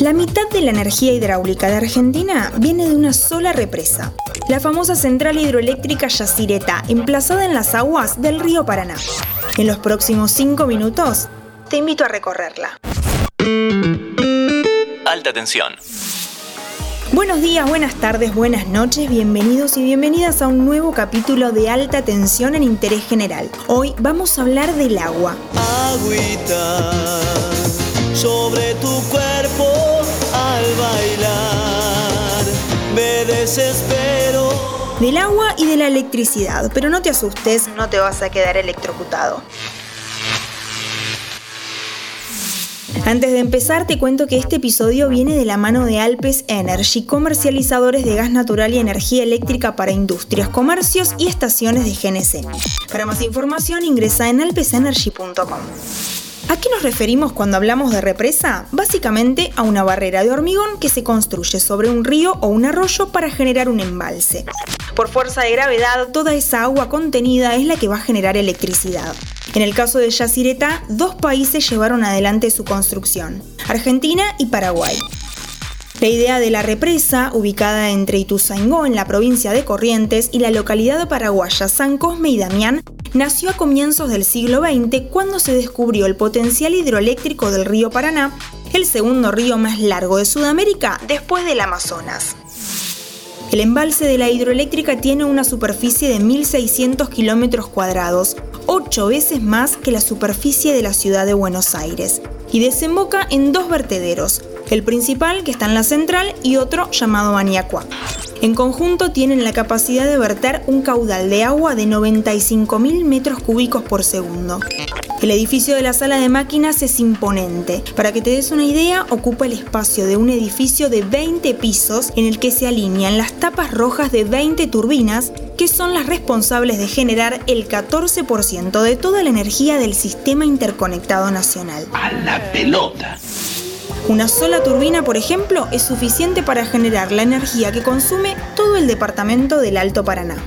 La mitad de la energía hidráulica de Argentina viene de una sola represa, la famosa central hidroeléctrica Yacireta, emplazada en las aguas del río Paraná. En los próximos cinco minutos, te invito a recorrerla. Alta tensión. Buenos días, buenas tardes, buenas noches, bienvenidos y bienvenidas a un nuevo capítulo de Alta Tensión en Interés General. Hoy vamos a hablar del agua. Agüita sobre tu cuerpo al bailar, me desespero. Del agua y de la electricidad, pero no te asustes, no te vas a quedar electrocutado. Antes de empezar, te cuento que este episodio viene de la mano de Alpes Energy, comercializadores de gas natural y energía eléctrica para industrias, comercios y estaciones de GNC. Para más información ingresa en alpesenergy.com. ¿A qué nos referimos cuando hablamos de represa? Básicamente a una barrera de hormigón que se construye sobre un río o un arroyo para generar un embalse. Por fuerza de gravedad, toda esa agua contenida es la que va a generar electricidad. En el caso de Yacireta, dos países llevaron adelante su construcción, Argentina y Paraguay. La idea de la represa, ubicada entre Ituzaingó en la provincia de Corrientes y la localidad paraguaya San Cosme y Damián, nació a comienzos del siglo XX cuando se descubrió el potencial hidroeléctrico del río Paraná, el segundo río más largo de Sudamérica después del Amazonas. El embalse de la hidroeléctrica tiene una superficie de 1.600 kilómetros cuadrados, ocho veces más que la superficie de la ciudad de Buenos Aires, y desemboca en dos vertederos, el principal que está en la central y otro llamado Maniacua. En conjunto tienen la capacidad de verter un caudal de agua de 95.000 metros cúbicos por segundo. El edificio de la sala de máquinas es imponente. Para que te des una idea, ocupa el espacio de un edificio de 20 pisos en el que se alinean las tapas rojas de 20 turbinas que son las responsables de generar el 14% de toda la energía del sistema interconectado nacional. A la pelota. Una sola turbina, por ejemplo, es suficiente para generar la energía que consume todo el departamento del Alto Paraná.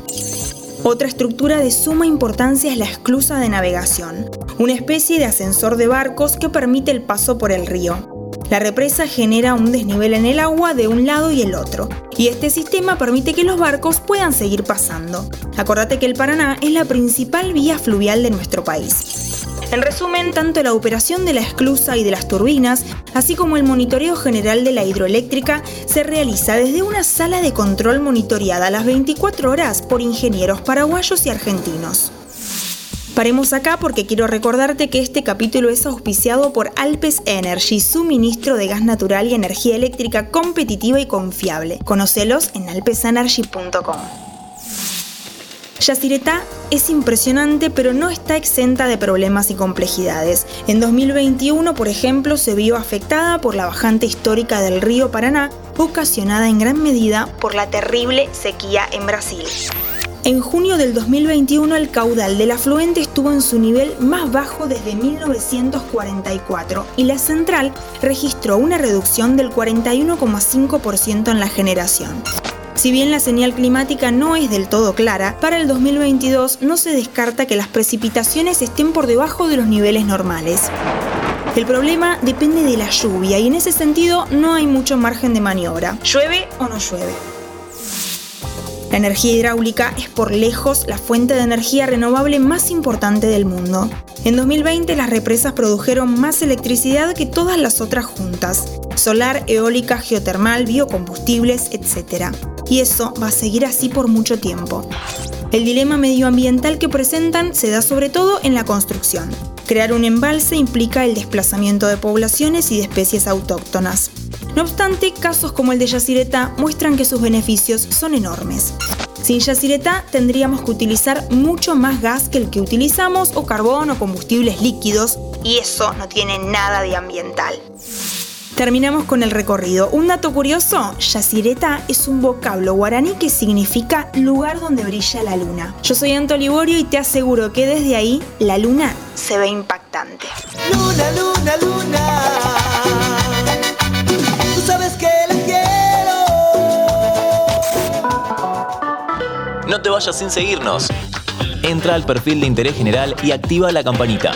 Otra estructura de suma importancia es la esclusa de navegación, una especie de ascensor de barcos que permite el paso por el río. La represa genera un desnivel en el agua de un lado y el otro, y este sistema permite que los barcos puedan seguir pasando. Acordate que el Paraná es la principal vía fluvial de nuestro país. En resumen, tanto la operación de la esclusa y de las turbinas, así como el monitoreo general de la hidroeléctrica, se realiza desde una sala de control monitoreada a las 24 horas por ingenieros paraguayos y argentinos. Paremos acá porque quiero recordarte que este capítulo es auspiciado por Alpes Energy, suministro de gas natural y energía eléctrica competitiva y confiable. Conocelos en alpesenergy.com. Yacireta es impresionante, pero no está exenta de problemas y complejidades. En 2021, por ejemplo, se vio afectada por la bajante histórica del río Paraná, ocasionada en gran medida por la terrible sequía en Brasil. En junio del 2021 el caudal del afluente estuvo en su nivel más bajo desde 1944 y la central registró una reducción del 41,5% en la generación. Si bien la señal climática no es del todo clara, para el 2022 no se descarta que las precipitaciones estén por debajo de los niveles normales. El problema depende de la lluvia y en ese sentido no hay mucho margen de maniobra. ¿Llueve o no llueve? La energía hidráulica es por lejos la fuente de energía renovable más importante del mundo. En 2020 las represas produjeron más electricidad que todas las otras juntas. Solar, eólica, geotermal, biocombustibles, etc. Y eso va a seguir así por mucho tiempo. El dilema medioambiental que presentan se da sobre todo en la construcción. Crear un embalse implica el desplazamiento de poblaciones y de especies autóctonas. No obstante, casos como el de Yacireta muestran que sus beneficios son enormes. Sin Yacireta tendríamos que utilizar mucho más gas que el que utilizamos o carbón o combustibles líquidos y eso no tiene nada de ambiental. Terminamos con el recorrido. Un dato curioso, Yacireta es un vocablo guaraní que significa lugar donde brilla la luna. Yo soy Anto Liborio y te aseguro que desde ahí la luna se ve impactante. Luna, luna, luna. Tú sabes que la quiero. No te vayas sin seguirnos. Entra al perfil de interés general y activa la campanita.